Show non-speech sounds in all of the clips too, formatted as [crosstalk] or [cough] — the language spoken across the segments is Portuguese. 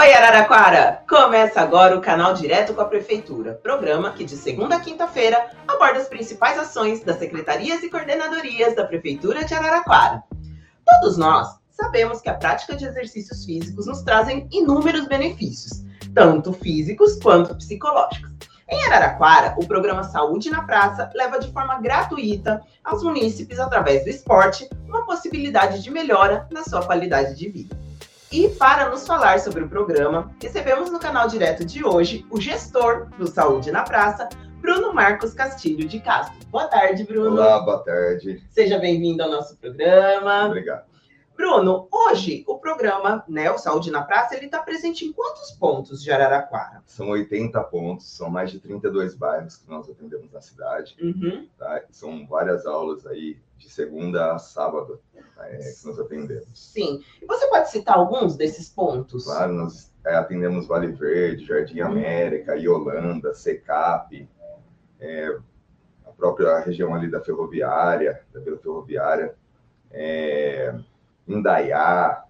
Oi, Araraquara! Começa agora o canal Direto com a Prefeitura, programa que de segunda a quinta-feira aborda as principais ações das secretarias e coordenadorias da Prefeitura de Araraquara. Todos nós sabemos que a prática de exercícios físicos nos trazem inúmeros benefícios, tanto físicos quanto psicológicos. Em Araraquara, o programa Saúde na Praça leva de forma gratuita aos munícipes, através do esporte, uma possibilidade de melhora na sua qualidade de vida. E para nos falar sobre o programa, recebemos no canal direto de hoje o gestor do Saúde na Praça, Bruno Marcos Castilho de Castro. Boa tarde, Bruno. Olá, boa tarde. Seja bem-vindo ao nosso programa. Obrigado. Bruno, hoje o programa, né, o Saúde na Praça, ele está presente em quantos pontos de Araraquara? São 80 pontos, são mais de 32 bairros que nós atendemos na cidade. Uhum. Tá? São várias aulas aí, de segunda a sábado, é, que nós atendemos. Sim. E você pode citar alguns desses pontos? Claro, nós é, atendemos Vale Verde, Jardim América, Iolanda, Secap, é, a própria região ali da Ferroviária, da Vila Ferroviária, é, Indaiá,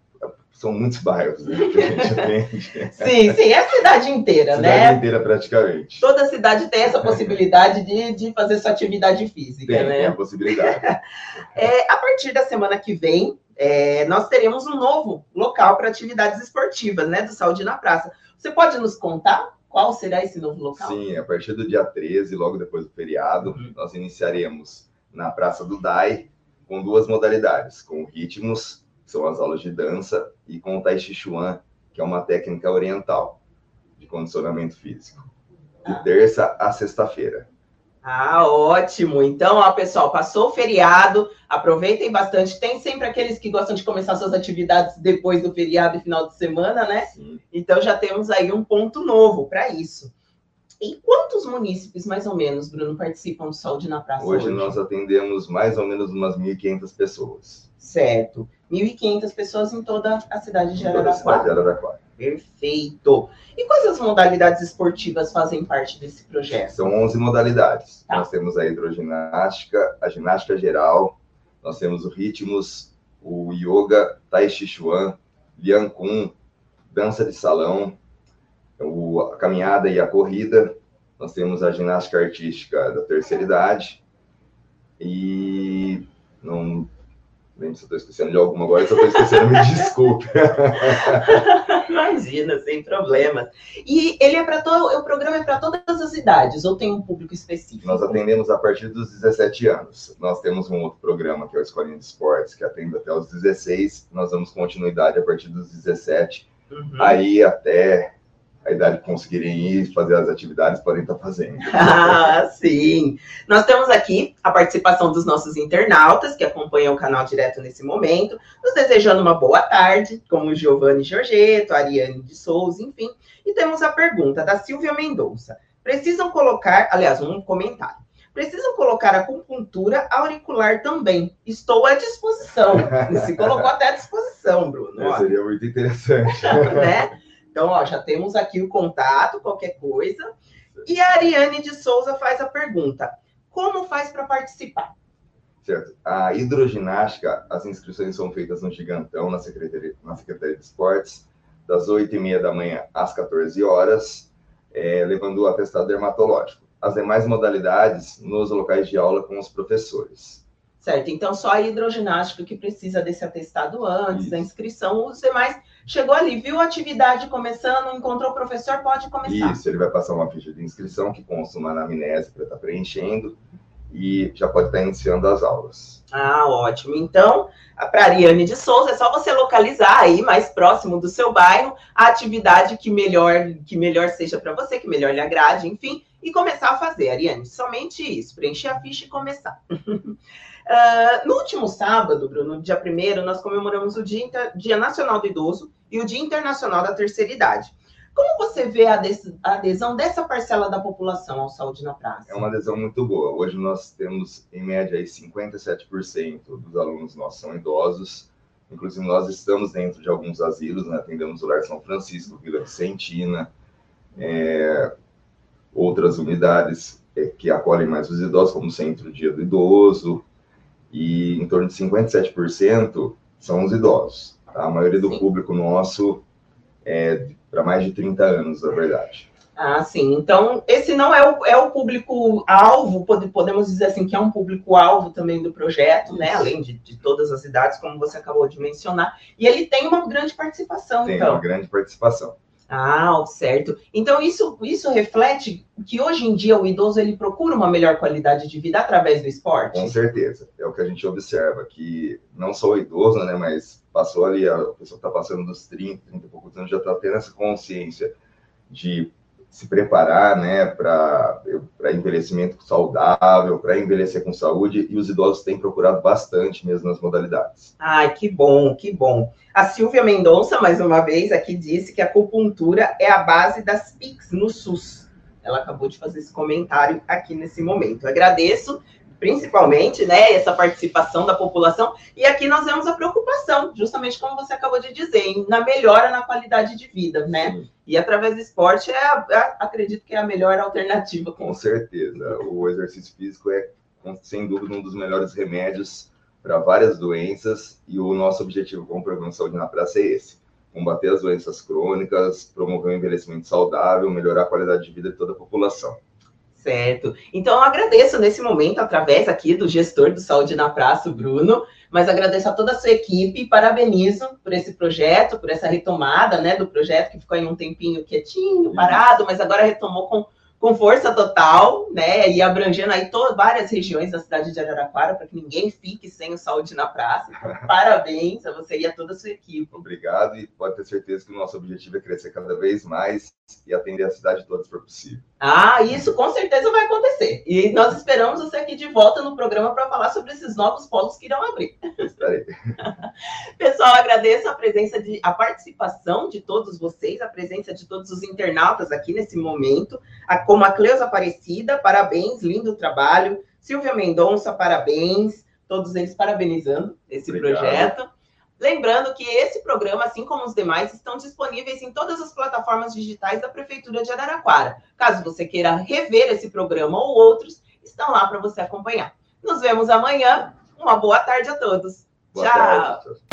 são muitos bairros né, que a gente [laughs] atende. Sim, sim, é a cidade inteira, cidade né? inteira praticamente. Toda cidade tem essa possibilidade de, de fazer sua atividade física, Tem, né? tem a possibilidade. [laughs] É, a partir da semana que vem, é, nós teremos um novo local para atividades esportivas, né? Do Saúde na Praça. Você pode nos contar qual será esse novo local? Sim, a partir do dia 13, logo depois do feriado, Uhum. nós iniciaremos na Praça do DAI com duas modalidades, com ritmos, que são as aulas de dança, e com o Tai Chi Chuan, que é uma técnica oriental de condicionamento físico. De terça a sexta-feira. Ah, ótimo. Então, ó, pessoal, passou o feriado, aproveitem bastante. Tem sempre aqueles que gostam de começar suas atividades depois do feriado e final de semana, né? Sim. Então já temos aí um ponto novo para isso. E quantos munícipes, mais ou menos, Bruno, participam do Saúde na Praça hoje? Hoje nós atendemos mais ou menos umas 1.500 pessoas. Certo. 1.500 pessoas em toda a cidade de Em toda a cidade de Araraquara. Araraquara. Perfeito. E quais as modalidades esportivas fazem parte desse projeto? São 11 modalidades. Tá. Nós temos a hidroginástica, a ginástica geral, nós temos o ritmos, o yoga, tai chi chuan, lian kun, dança de salão, o- a caminhada e a corrida. Nós temos a ginástica artística da terceira idade. E não lembro se eu estou esquecendo de alguma agora, se eu estou esquecendo, me [laughs] desculpe. [laughs] Imagina, sem problemas. E ele é para todo, o programa é para todas as idades ou tem um público específico? Nós atendemos a partir dos 17 anos. Nós temos um outro programa, que é o Escolinha de Esportes, que atende até os 16. Nós damos continuidade a partir dos 17. Uhum. Aí até a idade que conseguirem ir fazer as atividades, podem estar fazendo. [laughs] Ah, sim. Nós temos aqui a participação dos nossos internautas que acompanham o canal direto nesse momento, nos desejando uma boa tarde, como o Giovanni Giorgetto, Ariane de Souza, enfim. E temos a pergunta da Silvia Mendonça. Precisam colocar, aliás, um comentário. Precisam colocar acupuntura auricular também. Estou à disposição. [laughs] Se colocou até à disposição, Bruno. ó Seria muito interessante. [laughs] né? Então, ó, já temos aqui o contato, qualquer coisa. E a Ariane de Souza faz a pergunta: como faz para participar? Certo. A hidroginástica, as inscrições são feitas no Gigantão, na Secretaria, na Secretaria de Esportes, das 8h30 da manhã às 14 horas, é, levando o atestado dermatológico. As demais modalidades nos locais de aula com os professores. Certo, então só a hidroginástica que precisa desse atestado antes Isso. da inscrição, os demais chegou ali, viu a atividade começando, encontrou o professor, pode começar. Isso, ele vai passar uma ficha de inscrição que consta uma anamnese para estar preenchendo e já pode estar iniciando as aulas. Ah, ótimo. Então, para Ariane de Souza, é só você localizar aí mais próximo do seu bairro a atividade que melhor que melhor seja para você, que melhor lhe agrade, enfim, e começar a fazer, Ariane. Somente isso, preencher a ficha e começar. [laughs] Ah, no último sábado, Bruno, dia 1 nós comemoramos o Dia, Dia Nacional do Idoso e o Dia Internacional da Terceira Idade. Como você vê a a adesão dessa parcela da população ao Saúde na Praça? É uma adesão muito boa. Hoje nós temos, em média, aí, 57% dos alunos nossos são idosos. Inclusive, nós estamos dentro de alguns asilos, né? atendemos o Lar São Francisco, Vila Vicentina, é, outras unidades é, que acolhem mais os idosos, como o Centro Dia do Idoso, e em torno de 57% são os idosos. tá? A maioria do Sim. público nosso é, para mais de 30 anos, na verdade. Ah, sim. Então, esse não é o, é o público-alvo, podemos dizer assim, que é um público-alvo também do projeto, né? Além de, de, todas as idades, como você acabou de mencionar. E ele tem uma grande participação, tem então. Tem uma grande participação. Ah, certo. Então, isso, isso reflete que hoje em dia o idoso ele procura uma melhor qualidade de vida através do esporte? Com certeza. É o que a gente observa, que não só o idoso, né, mas passou ali, a pessoa está passando dos 30, 30 e poucos anos, já está tendo essa consciência de se preparar né, para envelhecimento saudável, para envelhecer com saúde, e os idosos têm procurado bastante mesmo nas modalidades. Ai, que bom, que bom. A Silvia Mendonça, mais uma vez, aqui disse que a acupuntura é a base das PICs no SUS. Ela acabou de fazer esse comentário aqui nesse momento. Agradeço principalmente, né, essa participação da população. E aqui nós vemos a preocupação, justamente como você acabou de dizer, na melhora na qualidade de vida, né? Sim. E através do esporte, é, é, acredito que é a melhor alternativa. Com certeza. O exercício físico é, sem dúvida, um dos melhores remédios para várias doenças. E o nosso objetivo com o Programa Saúde na Praça é esse. Combater as doenças crônicas, promover um envelhecimento saudável, melhorar a qualidade de vida de toda a população. Certo. Então, eu agradeço nesse momento, através aqui do gestor do Saúde na Praça, o Bruno, mas agradeço a toda a sua equipe, parabenizo por esse projeto, por essa retomada né, do projeto, que ficou aí um tempinho quietinho, parado, mas agora retomou com com força total, né? E abrangendo aí todas, várias regiões da cidade de Araraquara, para que ninguém fique sem o saúde na praça. Então, [laughs] parabéns a você e a toda a sua equipe. Obrigado, e pode ter certeza que o nosso objetivo é crescer cada vez mais e atender a cidade toda se for possível. Ah, isso com certeza vai acontecer. E nós esperamos você aqui de volta no programa para falar sobre esses novos polos que irão abrir. [laughs] Pessoal, agradeço a presença de a participação de todos vocês, a presença de todos os internautas aqui nesse momento. A como a Cleusa Aparecida, parabéns, lindo trabalho. Silvia Mendonça, parabéns. Todos eles parabenizando esse Obrigado. projeto. Lembrando que esse programa, assim como os demais, estão disponíveis em todas as plataformas digitais da Prefeitura de Araraquara. Caso você queira rever esse programa ou outros, estão lá para você acompanhar. Nos vemos amanhã. Uma boa tarde a todos. Boa Tchau. Tarde.